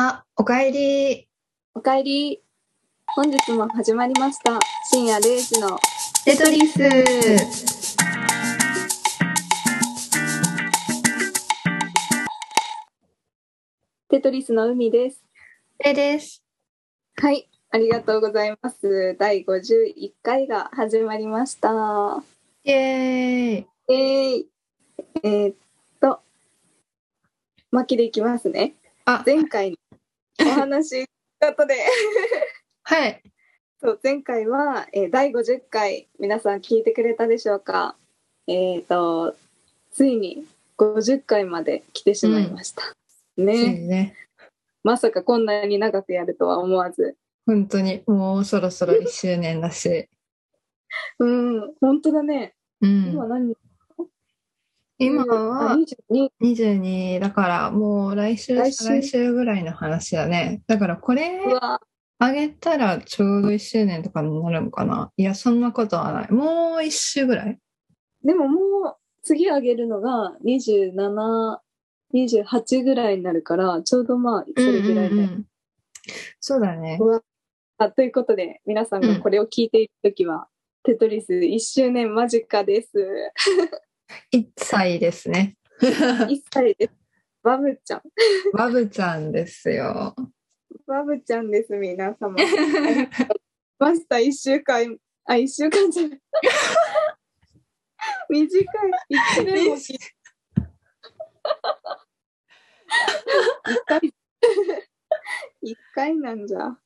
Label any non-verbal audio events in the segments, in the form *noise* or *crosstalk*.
あ、おかえり。おかえり。本日も始まりました。深夜0時のテトリス。テトリスの海です。れです。はい、ありがとうございます。第51回が始まりました。イェーイ。えー、えーっと、巻きでいきますね。あ、前回のお話ことで、はい。そう前回は、えー第50回皆さん聞いてくれたでしょうか？えーっとついに50回まで来てしまいました、そうねね。まさかこんなに長くやるとは思わず本当に、もうそろそろ1周年だし。うん本当だね、うん。今何今あは22 22だから、もう来週、来週？ぐらいの話だね。だからこれあげたらちょうど1周年とかになるのかな。いや、そんなことはない。もう1周ぐらい？でももう次あげるのが2728ぐらいになるからちょうどまあそれぐらいで、うんうんうん。そうだね。あということで皆さんがこれを聞いている時は、テトリス1周年間近です1歳ですね。*laughs* 1歳です。バブちゃん。バブちゃんですよ。バブちゃんです、皆様。マスター1週間、あ、1週間じゃない。*laughs* 短い。1年も聞い *laughs* 一回、一回なんじゃ。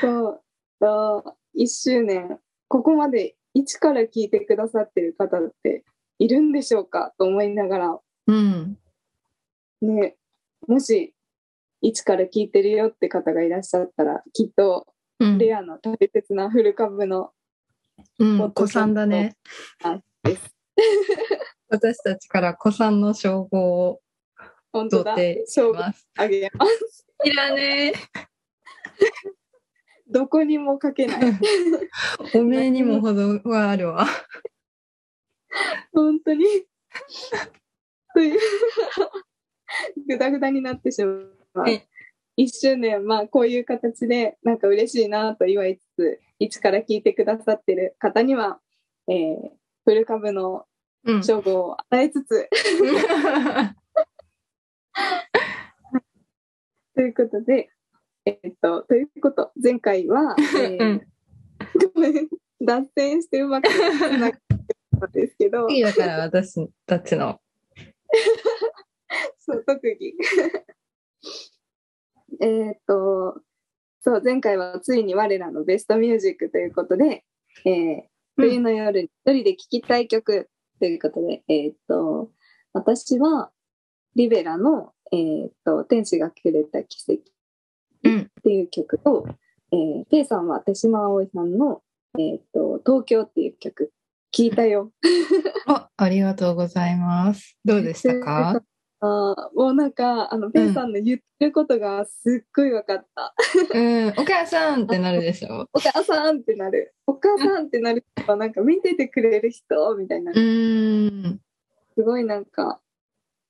そう、そう、1周年。ここまで一から聞いてくださってる方っているんでしょうかと思いながら、うん。ね、もし一から聞いてるよって方がいらっしゃったらきっとうん。レアな大切なフル株のうん、子さんだね。です。*laughs* 私たちから子さんの称号を本当だ。あげます。いらねどこにも書けないえ。*laughs* おめえにも程があるわ。本当にというぐだぐだになってしまうはい1周年まあこういう形でなんか嬉しいなと祝いつつ一から聞いてくださってる方には、えーフル株のうん。称号を与えつつ *laughs* *laughs* ということで、えっと、ということ、前回は、*laughs* えーうんごめん、脱線してうまくつながったんですけど、いいだから私たちの。*laughs* そう、特技。*laughs* えっと、そう、前回はついに我らのベストミュージックということで、えー冬の夜に一人で聴きたい曲ということで、えっと、私は、リベラの、えっと、天使がくれた奇跡うん。っていう曲と、えー、ペイさんは手島葵さんの、えっと、東京っていう曲、聞いたよ。あ、ありがとうございます。どうでしたか？*laughs* あーもうなんか、あの、ペイさんの言ってることがすっごい分かった。うん。お母さんってなるでしょ？*laughs* お母さんってなる。お母さんってなる人はなんか見ててくれる人みたいな。うーん。すごいなんか、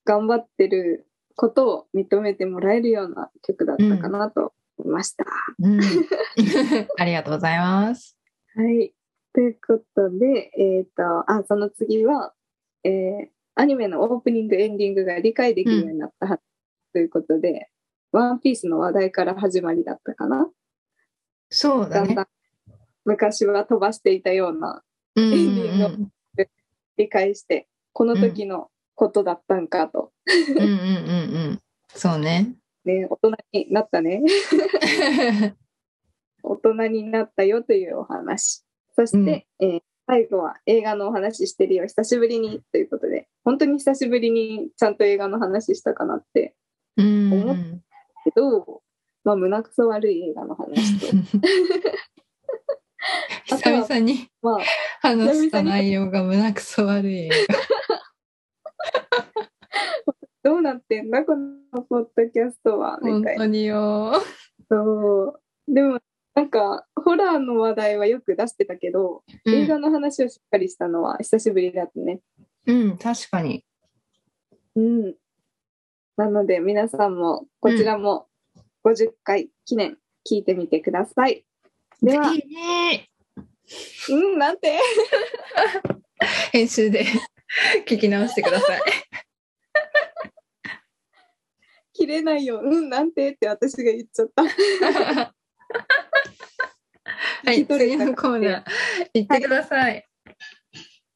頑張ってることを認めてもらえるような曲だったかなと思いました。うん。*laughs* ありがとうございます。*laughs* はい。ということで、えっ、と、あ、その次は、えーアニメのオープニング、エンディングが理解できるようになったは、ということで、ワンピースの話題から始まりだったかな。そうだねだんだ。ん昔は飛ばしていたようなうんうんエンディング理解して、この時のことだったんかと。うん。うんうんうんうん。そうね。ね、大人になったね。*laughs* 大人になったよというお話。そして、えー最後は映画のお話してるよ、久しぶりにということで、本当に久しぶりにちゃんと映画の話したかなって、うんう思っん。けど、まあ、胸くそ悪い映画の話と、*laughs* 久々にまあ、話した内容が胸くそ悪い映 *laughs* どうなってんだ、このポッドキャストは、みたいな。当によ。そう。でも、なんか、ホラーの話題はよく出してたけど、映画の話をしっかりしたのは久しぶりだったね。うん、確かに。うん。なので皆さんもこちらも50回記念聞いてみてください。では、いいねうん、なんて *laughs* 編集で *laughs* 聞き直してください。*laughs* 切れないよ。うん、なんてって私が言っちゃった。*laughs* はい、次のコーナー行ってください。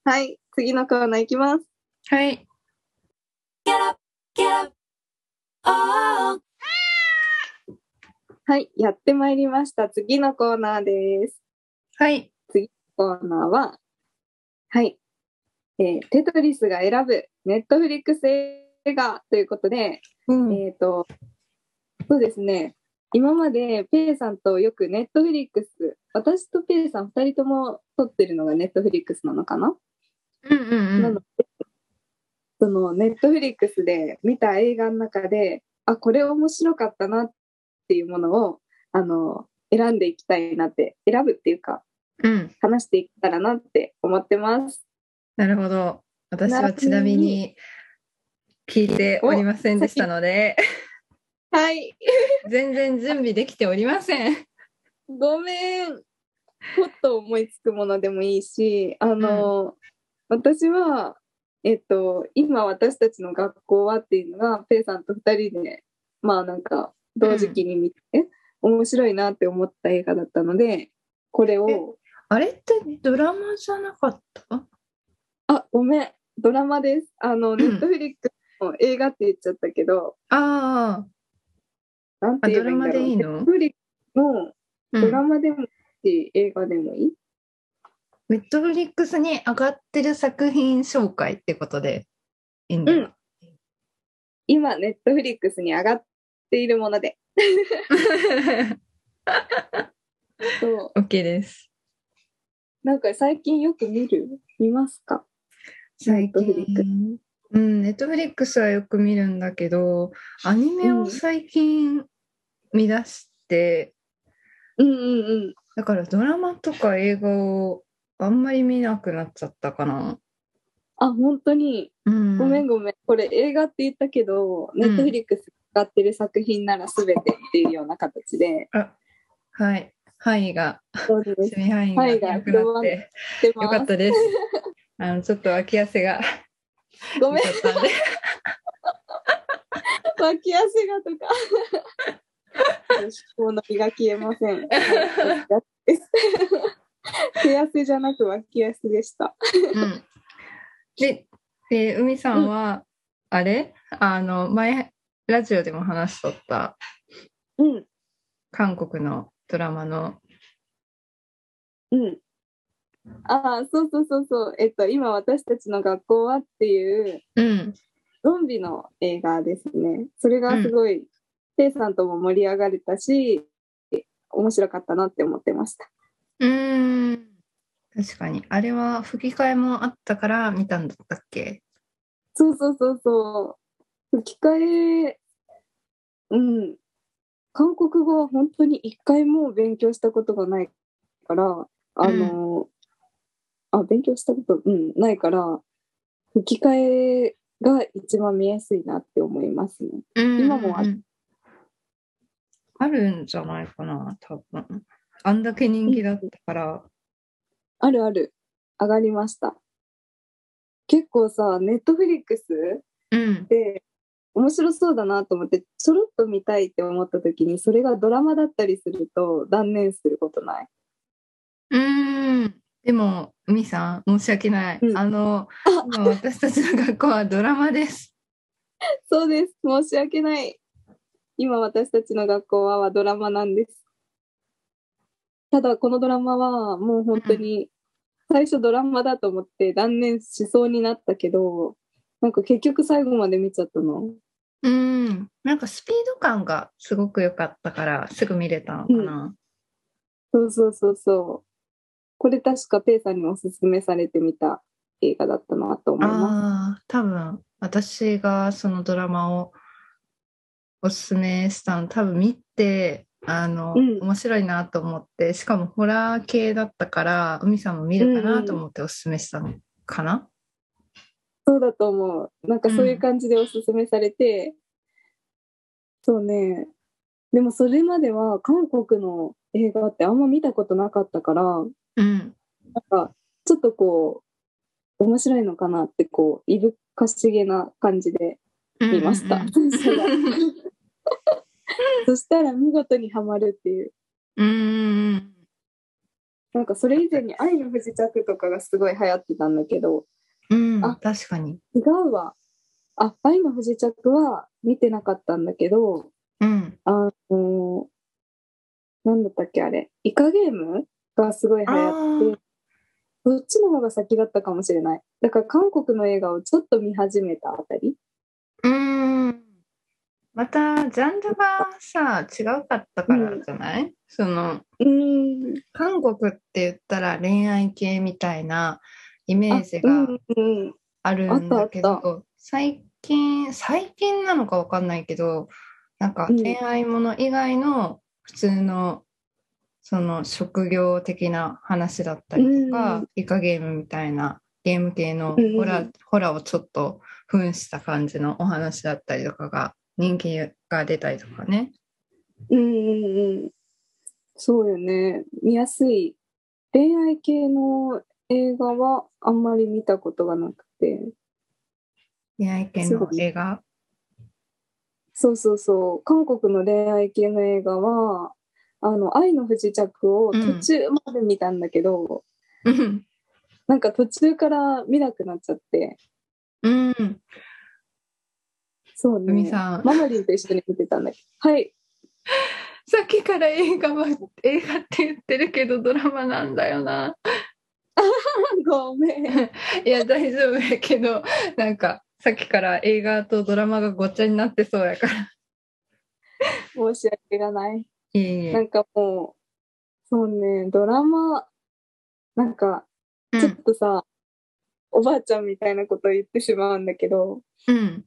はい、次のコーナーいきます。はい。はい、やってまいりました。次のコーナーです。はい。コーナーは、はい、えーテトリスが選ぶネットフリックス映画ということで、うんえっ、と、そうですね。今までペイさんとよく Netflix、私とペイさん二人とも取ってるのが Netflix なのかな、うんうんうんなので、その Netflix で見た映画の中で、あ、これ面白かったなっていうものを、あの、選んでいきたいなって、選ぶっていうか、うん。話していったらなって思ってます。なるほど。私はちなみに聞いておりませんでしたので、はい。*laughs* 全然準備できておりません。ごめん。ポッと思いつくものでもいいし、あの、私は、えっと、今私たちの学校はっていうのが、ペイさんと二人で、まあなんか、同時期に見て、面白いなって思った映画だったので、これを、あれってドラマじゃなかった？あ、ごめん、ドラマです。あの、ん Netflix の映画って言っちゃったけど、あなんて言えばいいんだろう。あドラマでいいの？ネットフリックスのあ、ドラマでもいいし、映画でもいい？ Netflix に上がってる作品紹介ってことでいいんだよ。今、ネットフリックスに上がっているもので。*laughs* そう。OK です。なんか最近よく見る？見ますか？最ネットフリック近、うん、ネットフリックスはよく見るんだけど、アニメを最近見出して、うんうんうん。だからドラマとか映画をあんまり見なくなっちゃったかな。あ、本当に？うん、ごめんごめん。これ映画って言ったけど、ネットフリックス使ってる作品なら全てっていうような形で。はい。範囲が、そう範囲が広くなって出よかったです。あのちょっと脇汗が *laughs* ごめん。*laughs* 脇汗がとか。よし、この気が消えません。*laughs* 手汗じゃなく脇汗でした。うん、で、で、海さんは、あれ？あの、前、ラジオでも話しとった、うん、韓国のドラマの、うん。ああ、そうそうそうそう。えっと、今私たちの学校はっていううん、ゾンビの映画ですね。それがすごい、テイさんとも盛り上がれたし、面白かったなって思ってました。うーん、確かに。あれは吹き替えもあったから見たんだったっけ？そうそうそうそう。吹き替え、うん。韓国語は本当に一回も勉強したことがないから、あの、あ、勉強したこと、うん、ないから、吹き替えが一番見やすいなって思いますね。今もあうんあるんじゃないかな、多分。あんだけ人気だったから。あるある。上がりました。結構さ、ネットフリックスうん。で面白そうだなと思って、ちょろっと見たいって思った時に、それがドラマだったりすると断念することない？うーん。でも、海さん、申し訳ない。うんあの、今私たちの学校はドラマです。*laughs* そうです。申し訳ない。今私たちの学校はドラマなんです。ただこのドラマはもう本当に最初ドラマだと思って断念しそうになったけど、なんか結局最後まで見ちゃったの。うん。なんかスピード感がすごく良かったから、すぐ見れたのかな。そうそうそうそう。これ確かペイさんにおすすめされてみた映画だったなと思いまああ、多分私がそのドラマをおすすめしたの、多分見て、あの、うん面白いなと思って、しかもホラー系だったから、海さんも見るかなと思っておすすめしたのかな？す。そうだと思う。なんかそういう感じでおすすめされて、そうね。でもそれまでは韓国の映画ってあんま見たことなかったから、うん。なんかちょっとこう、面白いのかなってこう、いぶかしげな感じで見ました。うん *laughs* そしたら見事にはまるっていう。うんうん。なんかそれ以前に愛の不時着とかがすごい流行ってたんだけど、うん。あ確かに。違うわ。あ、愛の不時着は見てなかったんだけど、うん。あのなんだったっけあれ、イカゲームがすごい流行って、そっちの方が先だったかもしれない。だから韓国の映画をちょっと見始めたあたり。うん。また、ジャンルがさ、違うかったからじゃない、その、うーん。韓国って言ったら恋愛系みたいなイメージうがんうん。あるんだけあったど、最近、最近なのかわかんないけど、なんかうん恋愛もの以外の普通の、その職業的な話だったりとか、うんイカゲームみたいなゲーム系のうんホラー、ホラーをちょっと扮した感じのお話だったりとかが人気が出たりとかね。うんうんうん。そうよね。見やすい。恋愛系の映画はあんまり見たことがなくて。恋愛系の映画？そうそうそう。韓国の恋愛系の映画は、あの、愛の不時着を途中まで見たんだけど、うん。なんか途中から見なくなっちゃって。うん。そうね。海さんママリンと一緒に見てたんだけど。はい。さっきから映画は映画って言ってるけどドラマなんだよな。ごめん。*laughs* いや大丈夫やけどなんかさっきから映画とドラマがごっちゃになってそうやから。申し訳がない。いえいえ。なんかもう、そうね、ドラマ、なんか、ちょっとさ、おばあちゃんみたいなこと言ってしまうんだけど、うん。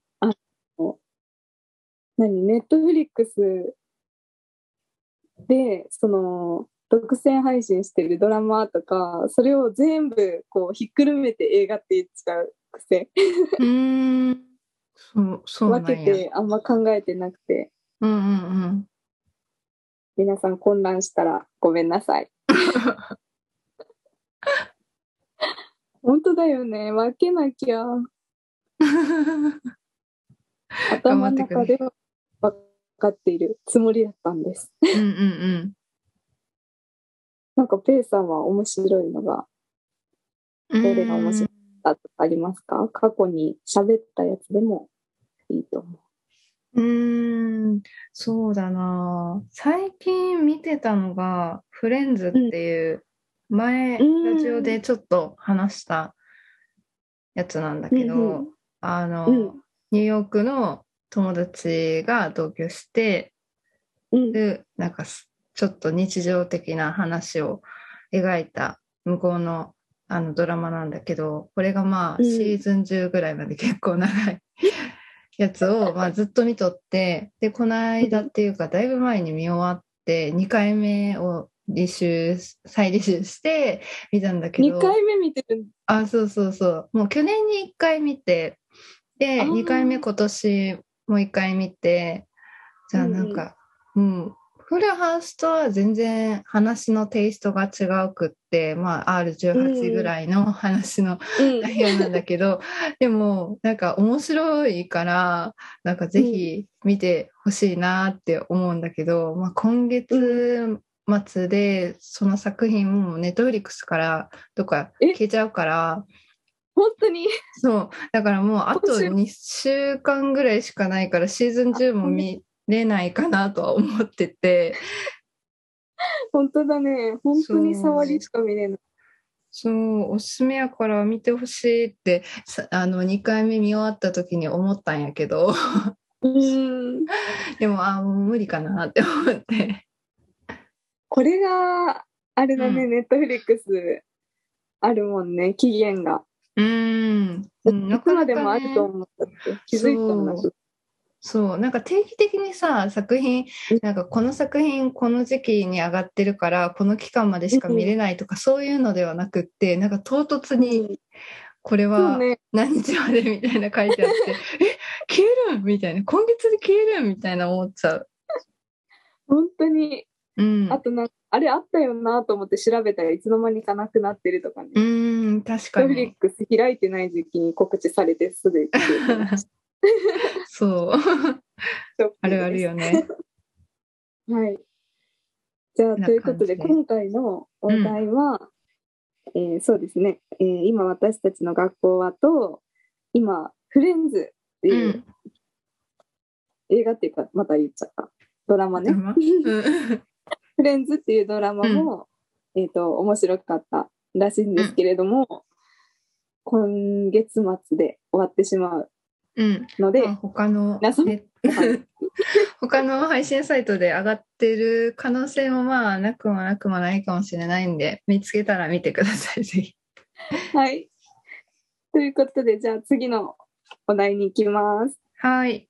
何、ネットフリックスで、その、独占配信してるドラマとか、それを全部こうひっくるめて映画って言っちゃう癖。うーん。そう、そう。分けてあんま考えてなくて、うんうんうん。皆さん混乱したらごめんなさい。*laughs* 本当だよね。分けなきゃ。頭の中では分かっているつもりだったんです。うんうんうん。なんかペイさんは面白いのがどどれが面白いあありますか？過去に喋ったやつでもいいと思うーん、そうだな。最近見てたのが、フレンズっていう、前、うんラジオでちょっと話したやつなんだけど、うんうんあの、うんニューヨークの友達が同居して、う。うん。で、なんかすちょっと日常的な話を描いた向こうのあのドラマなんだけど、これがまあうんシーズン10ぐらいまで結構長いやつをまあずっと見とって、で、この間っていうかだいぶ前に見終わって2回目を履修、再履修して見たんだけど、2回目見てる。あ、そうそうそう。もう去年に1回見て、で、あー2回目今年もう1回見て、じゃあなんか、うん、フルハウスとは全然話のテイストが違うくって、まあ R18 ぐらいの話のうん。内容なんだけど、*laughs* でもなんか面白いから、なんかぜひ見てほしいなって思うんだけど、まあ今月末でその作品もネットフリックスからとかえ？消えちゃうから、本当に？そう。だからもうあと面白2週間ぐらいしかないからシーズン中も見れないかなとは思ってて、*laughs* 本当だね。本当に触りしか見れない。そう、おすすめやから見てほしいって、さあの、2回目見終わった時に思ったんやけど、うん。*laughs* でも、あもう無理かなって思って。これが、あれだね、うネットフリックスあるもんね、期限が。うーん。うんいつまでもあると思ったって気づいたんだそそう、なんか定期的にさ、作品うん、なんかこの作品この時期に上がってるから、この期間までしか見れないとか、そういうのではなくって、なんか唐突うんに、これはね。何日までみたいな書いてあって、*laughs* え、消えるん？みたいな今月で消えるんみたいな思っちゃう。本当に。うん。あとなんか、あれあったよなと思って調べたらいつの間にかなくなってるとかね。うーん、確かに。トフリックス開いてない時期に告知されてすぐそう。あるあるよね。はい。じゃあ、なということで、今回のお題は、えーそうですね、えー今私たちの学校はと、今、フレンズってう。いうん映画っていうか、また言っちゃった。ドラマね。うんフレンズっていうドラマも、えっ、と、面白かったらしいんですけれども、今月末で終わってしまううん。ので、まあ他のねはい *laughs* 他の配信サイトで上がってる可能性もまあなくもなくもないかもしれないんで見つけたら見てくださいぜひ。はい。ということで、じゃあ次のお題に行きます。はい。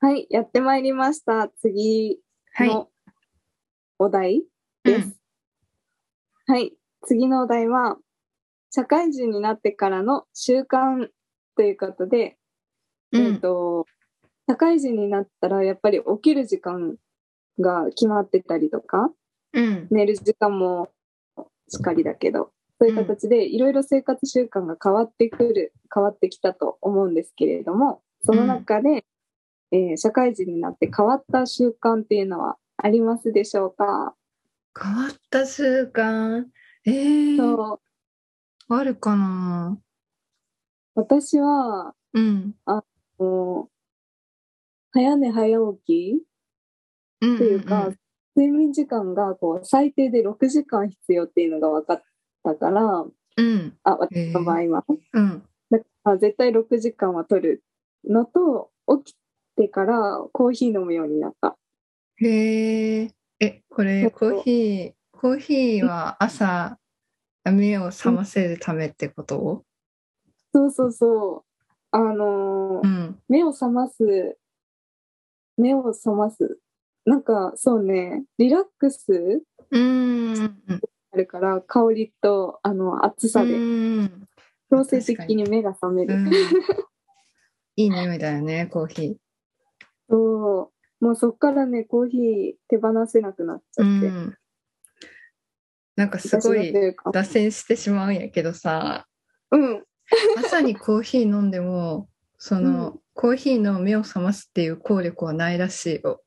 はい、やってまいりました。次はい。のお題です。はい、次のお題は、社会人になってからの習慣ということで、うんえっと、社会人になったらやっぱり起きる時間が決まってたりとか、うん。寝る時間もしっかりだけど、そういう形でいろいろ生活習慣が変わってくる、変わってきたと思うんですけれども、その中で、えー社会人になって変わった習慣っていうのはありますでしょうか、変わった習慣？えー、そうあるかな私は、うん。もう早寝早起きうんっていうか、睡眠時間がこう最低で6時間必要っていうのが分かったから、うん。あ、私の場合は。うん。だから絶対6時間は取るのと、起きてからコーヒー飲むようになった。へえ。え、これ、コーヒー、コーヒーは朝、目を覚ませるためってこと？そうそうそう。あのーうん。目を覚ます、目を覚ます。なんか、そうね、リラックスうーん。あるから、香りと、あの、暑さうで。強制的に目が覚める。うんいい匂いだよね、コーヒそう。もうそっからね、コーヒー手放せなくなっちゃー。うって。ん。なんかすごい脱線してしまうんやけどさ、うん。朝にコーヒー飲んでも、その、うんコーヒーの目を覚ますっていう効力はないらしいよ。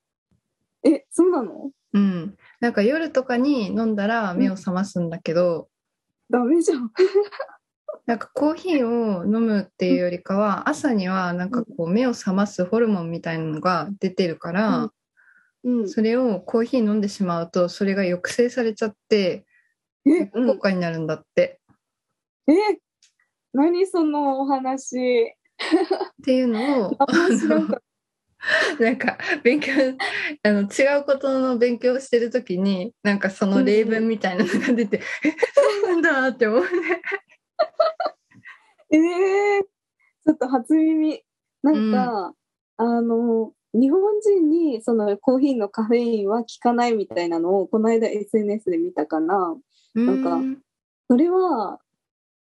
え、そうなの？うん。なんか夜とかに飲んだら目を覚ますんだけど、ダメじゃん。*laughs* なんかコーヒーを飲むっていうよりかは、朝にはなんかこう目を覚ますホルモンみたいなのが出てるから、うん。それをコーヒー飲んでしまうと、それが抑制されちゃって、え、うん効果になるんだって。え、何そのお話。っていうのを、なんか勉強あの違うことの勉強をしてる時になんかその例文みたいなのが出て、えそうなんだって思うね。た。えー、ちょっと初耳。なんか、あの、日本人にそのコーヒーのカフェインは効かないみたいなのをこの間 SNS で見たから、なんかうん。それは、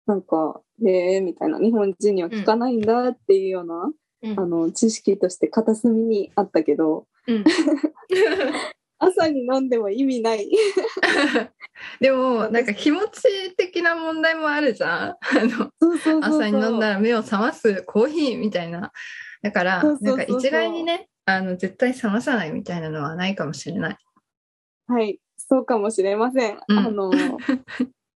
なんか、えー、みたいな、日本人には効かないんだっていうような、うん。あの、知識として片隅にあったけど、うん。*laughs* 朝に飲んでも意味ない。*laughs* でもなんか気持ち的な問題もあるじゃん。あの。朝に飲んだら目を覚ますコーヒーみたいな。だからなんか一概にねあの絶対覚まさないみたいなのはないかもしれない。はい、そうかもしれません。うんあの、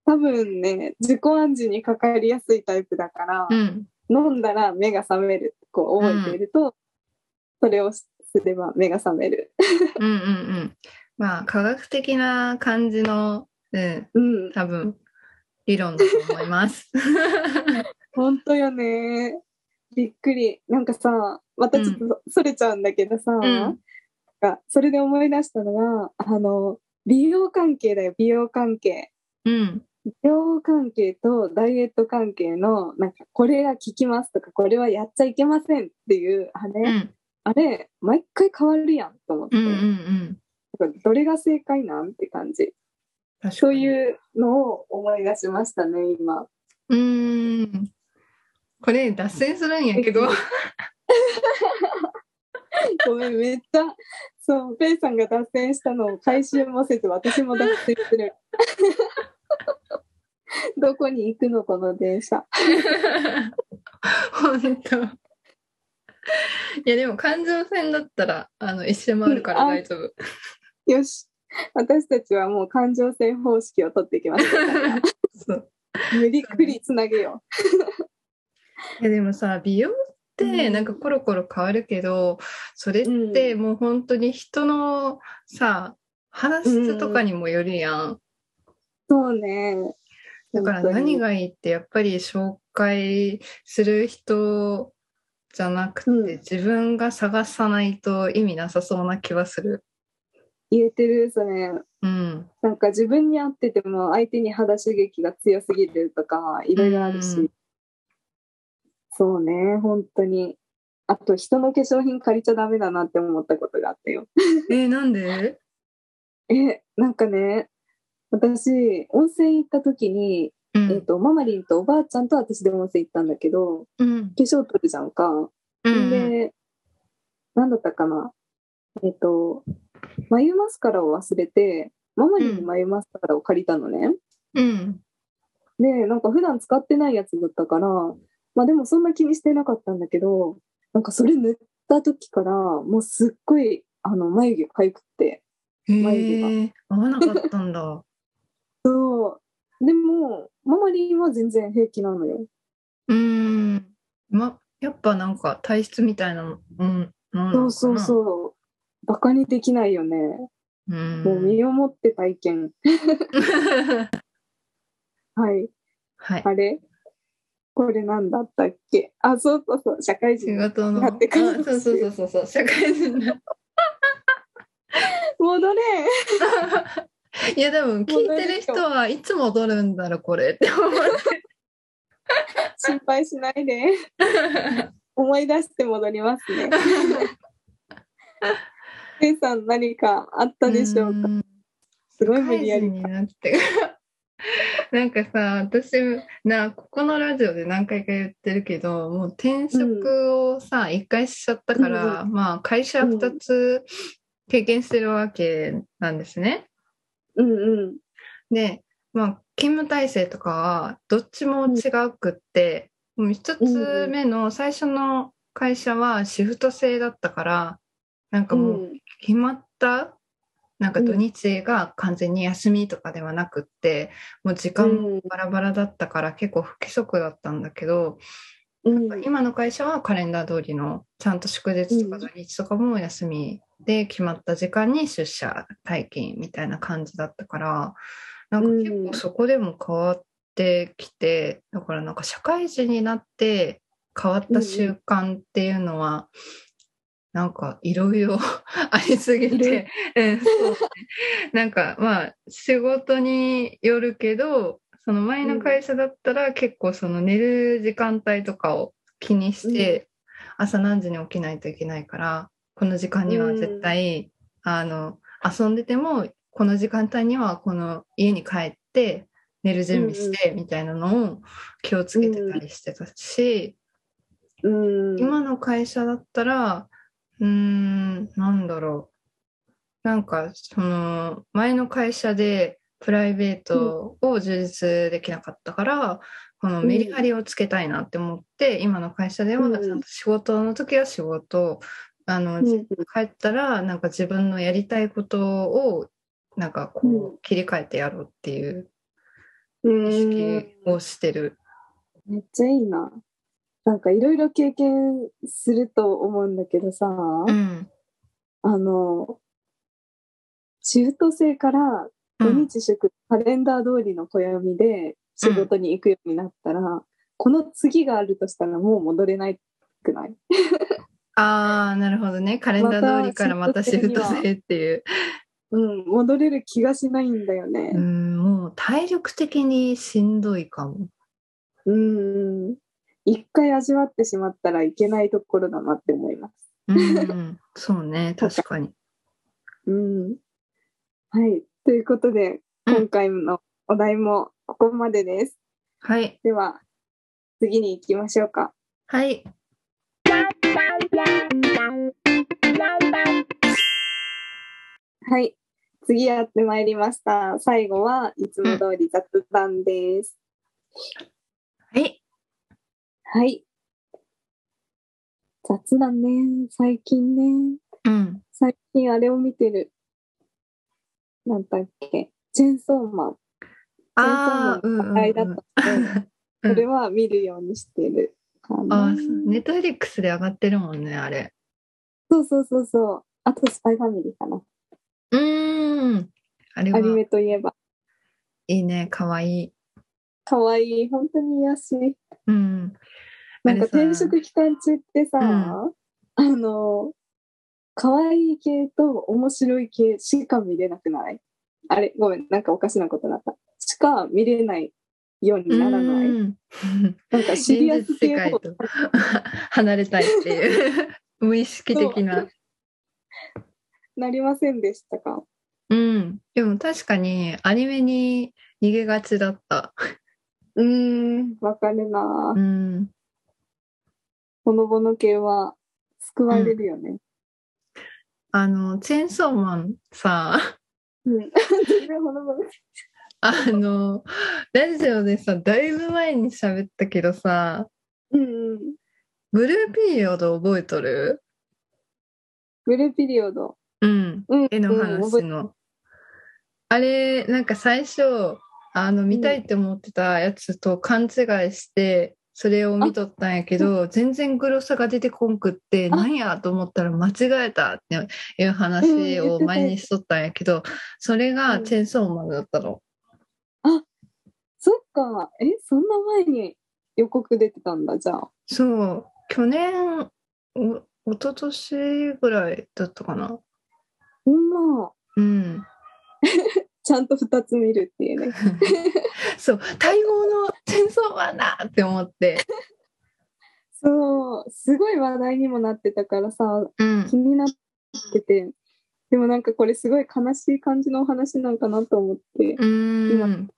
多分ね、自己暗示にかかりやすいタイプだから、うん飲んだら目が覚める、こう覚えていると、それをすれば目が覚める。うんうんうんまあ科学的な感じの、うん、うん、多分理論だと思います。*laughs* 本当よね。びっくり。なんかさ、またちょっとそれちゃうんだけどさ、んなんかそれで思い出したのが、あの、美容関係だよ、美容関係。うん美容関係とダイエット関係の、なんか、これが効きますとか、これはやっちゃいけませんっていう、あれ、うんあれ、毎回変わるやんと思って、うんうんうんどれが正解なんって感じ。そういうのを思い出しましたね、今。うーん。これ脱線するんやけど。*laughs* ごめん、めっちゃ、そう、ペイさんが脱線したのを回収もせず、私も脱線する。*laughs* どこに行くの、この電車。本当。いやでも環状線だったらあの一周回るから大丈夫。よし。私たちはもう環状線方式を取っていきます。*laughs* 無理くりつなげよいやでもさ美容ってうんなんかコロコロ変わるけど、それってもう本当に人のさ話質とかにもよるやん。う。そうね。だから何がいいってやっぱり紹介する人じゃなくて、うん自分が探さないと意味なさそうな気はする。言えてる、それ。うん。なんか自分に合ってても相手に肌刺激が強すぎるとかいろいろあるし、うんそうね本当に。あと人の化粧品借りちゃダメだなって思ったことがあったよ。えーなんで？*laughs* えなんかね私温泉行った時に、うえっとママリンとおばあちゃんと私で温泉行ったんだけどうん。化粧取るじゃんか、うん。でなんだったかな？えっ、と眉マスカラを忘れてママリンに眉マスカラを借りたのね、うん。で、なんか普段使ってないやつだったから、まあでもそんな気にしてなかったんだけど、なんかそれ塗った時から、もうすっごい、あの、眉毛かゆくって。へ眉毛がえ、合わなかったんだ。*laughs* そう。でも、ママリンは全然平気なのよ。うーん。ま、やっぱなんか体質みたいなもん、なそうのかなそうそう。バカにできないよね。う。ん。もう身をもって体験。*laughs* はい。はい。あれ？これなんだったっけ？あ、そうそうそう。社会仕人。事の。やってそうそうそうそうそう。社会人だ。*laughs* 戻れ *laughs* いや、でも聞いてる人はいつ戻るんだろう、これって思って。心配しないで。*laughs* 思い出して戻りますね。ペイさん何かあったでしょうか？んすごい無理やりになって。なんかさ、私、な、ここのラジオで何回か言ってるけど、もう転職をさ、一、回しちゃったから、まあ、会社二つ経験してるわけなんですね。うんうん。で、まあ、勤務体制とかは、どっちも違うくって、もう一つ目の最初の会社はシフト制だったから、なんかもう、うん決まったなんか土日が完全に休みとかではなくって、もう時間もバラバラだったから結構不規則だったんだけど、うん。今の会社はカレンダー通りのちゃんと祝日とか土日とかも休みで決まった時間に出社退勤みたいな感じだったからなんか結構そこでも変わってきてだからなんか社会人になって変わった習慣っていうのは、なんかいろいろ *laughs* ありすぎて、うんそうね。*laughs* なんかまあ仕事によるけどその前の会社だったら結構その寝る時間帯とかを気にして、朝何時に起きないといけないからこの時間には絶対、あの遊んでてもこの時間帯にはこの家に帰って寝る準備してみたいなのを気をつけてたりしてたし、うん。今の会社だったらうーんなんだろう。なんかその前の会社でプライベートを充実できなかったから、このメリハリをつけたいなって思って、今の会社ではうんちゃんと仕事の時は仕事あの、うん。帰ったらなんか自分のやりたいことをなんかこう、うん。切り替えてやろうっていううん意識をしてる。めっちゃいいな。なんかいろいろ経験すると思うんだけどさ、うんあの、シフト制から土うん日祝、カレンダー通りの暦で仕事に行くようになったら、この次があるとしたらもう戻れないくない？ああなるほどねカレンダー通りからまたシフト制っていう。うん、戻れる気がしないんだよねう。んもう体力的にしんどいかも。うん。一回味わってしまったらいけないところだなって思います。うん、そうね、*laughs* 確かに。うん。はい。ということで、うん今回のお題もここまでです。はい。では、次に行きましょうか。はい。はい。次やってまいりました。最後はいつも通り雑談です。はい。はい。雑談ね。最近ね。うん。最近あれを見てる。なんだっけ。チェンソーマン。あェンソーマンの話題だったので、うんそれは見るようにしてる。ああ、ネットフリックスで上がってるもんね、あれ。そうそうそうそう。あと、スパイファミリーかな。うーん。あれはアニメといえば。いいね、かわいい。かわいい。本当に癒し。うん。なんか転職期間中ってさ、うんあの、可愛い系と面白い系しか見れなくない？あれ、ごめん、なんかおかしなことになった。しか見れないようにならない？うんなんかシリアス系と *laughs* 離れたいっていう *laughs* 無意識的な。なりませんでしたか？うん。でも確かにアニメに逃げがちだった。うーん、わかるなう。ん。ほのぼの系は救われるよね。あの、チェーンソーマンさ、うん。全然ほのぼの。あの、ラジオでさ、だいぶ前に喋ったけどさ、うんうん。ブルーピリオド覚えとる？ブルーピリオド。うん。うん。絵のうん覚話の。あれ、なんか最初、あの、見たいって思ってたやつと勘違いして、それを見とったんやけど、全然グロさが出てこんくって、あなんやと思ったら間違えたっていう話を前にしとったんやけど、それがチェーンソーマンだったの。そっか。え、そんな前に予告出てたんだ、じゃあ。そう、去年、お一昨年ぐらいだったかな。ほんま。うん。*laughs* ちゃんと2つ見るっていうね。*laughs* そう、待望のチェーンソーマンだって思って。*laughs* そう、すごい話題にもなってたからさ、うん気。になってて、でもなんかこれすごい悲しい感じのお話なんかなと思って。うーん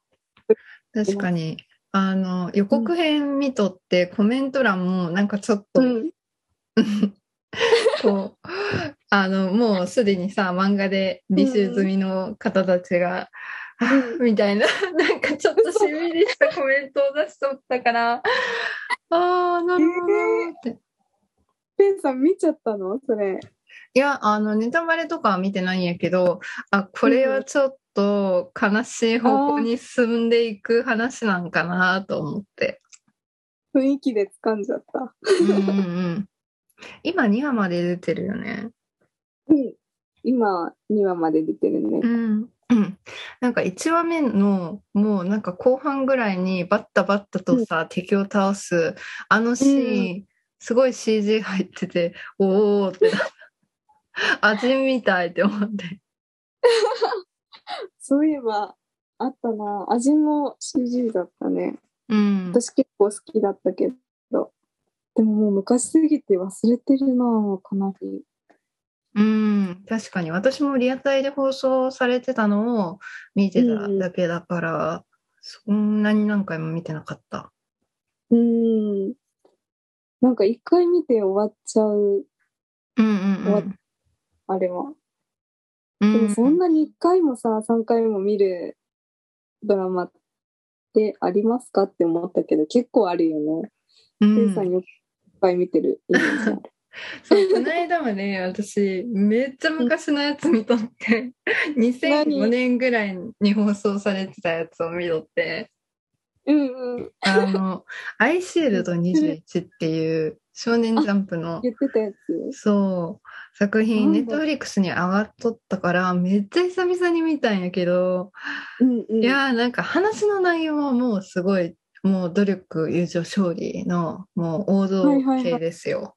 確かにあの予告編見とってコメント欄もなんかちょっと、うん。*laughs* こうあのもうすでにさ漫画で履修済みの方たちが、あーみたいななんかちょっとしんみりしたコメントを出しとったからああなるほどって。ペンさん見ちゃったの？それ。いや、あの、ネタバレとかは見てないんやけど、あ、これはちょっと悲しい方向に進んでいく話なんかなと思って。雰囲気で掴んじゃった。うんうんうん。今2話まで出てるよね。うん。今、2話まで出てるねう。ん。うん、なんか1話目のもうなんか後半ぐらいにバッタバッタとさ、敵を倒すあのシーン、すごい CG 入ってておおって味みたいって思って *laughs* そういえば、あったな。味も CG だったね。うん私結構好きだったけど。でももう昔すぎて忘れてるな、かなり。うん、確かに私もリアタイで放送されてたのを見てただけだから、そんなに何回も見てなかった。うーん。なんか一回見て終わっちゃう、うんうん終わうんあれは。うん。でもそんなに一回もさ、三回も見るドラマってありますかって思ったけど、結構あるよね。うんさんよくいっぱい見てるイメージある。*laughs* そう、この間もね、私、めっちゃ昔のやつ見とって、2005年ぐらいに放送されてたやつを見とって、うんうん。あの、アイシールド21っていう少年ジャンプの、言ってたやつ。そう、作品、ネットフリックスに上がっとったから、めっちゃ久々に見たんやけど、うんうん。いやーなんか話の内容はもうすごい、もう努力、友情、勝利の、もう王道系ですよ。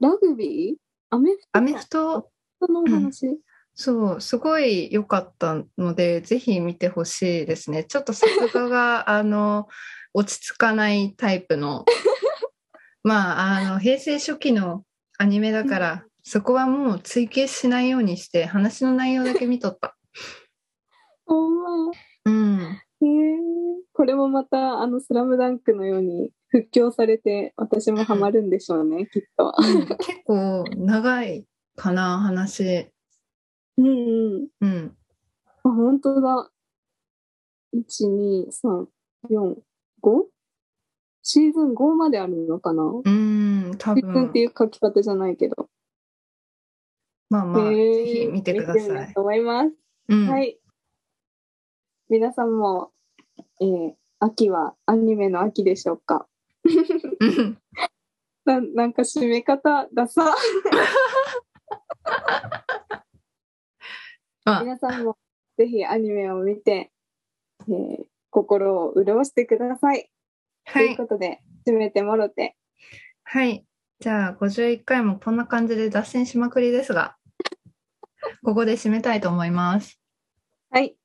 ラグビー？アメフト？アメフト、のお話、そう、すごい良かったので、ぜひ見てほしいですね。ちょっと作画が、*laughs* あの、落ち着かないタイプの、*laughs* まあ、あの、平成初期のアニメだから、そこはもう追求しないようにして、話の内容だけ見とった。*laughs* ほんま。うん。へえこれもまた、あの、スラムダンクのように復興されて、私もハマるんでしょうね、きっと。うん結構長いかな、話。うんうん。うん。あ、本当だ。1、2、3、4、5? シーズン5まであるのかな？うん、多分シーズンって。いう書き方じゃないけど。まあまあ、へーぜひ見てください。と思います。うん。はい。皆さんも、えー秋はアニメの秋でしょうか？うん *laughs* ななんか締め方ダサ。あ、皆さんもぜひアニメを見て、えー心を潤してください。とはい。いうことで、締めてもろて。はい。じゃあ、51回もこんな感じで脱線しまくりですが、ここで締めたいと思います。はい。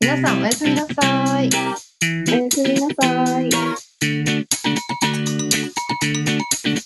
皆さん、おやすみなさい。おやすみなさい。Música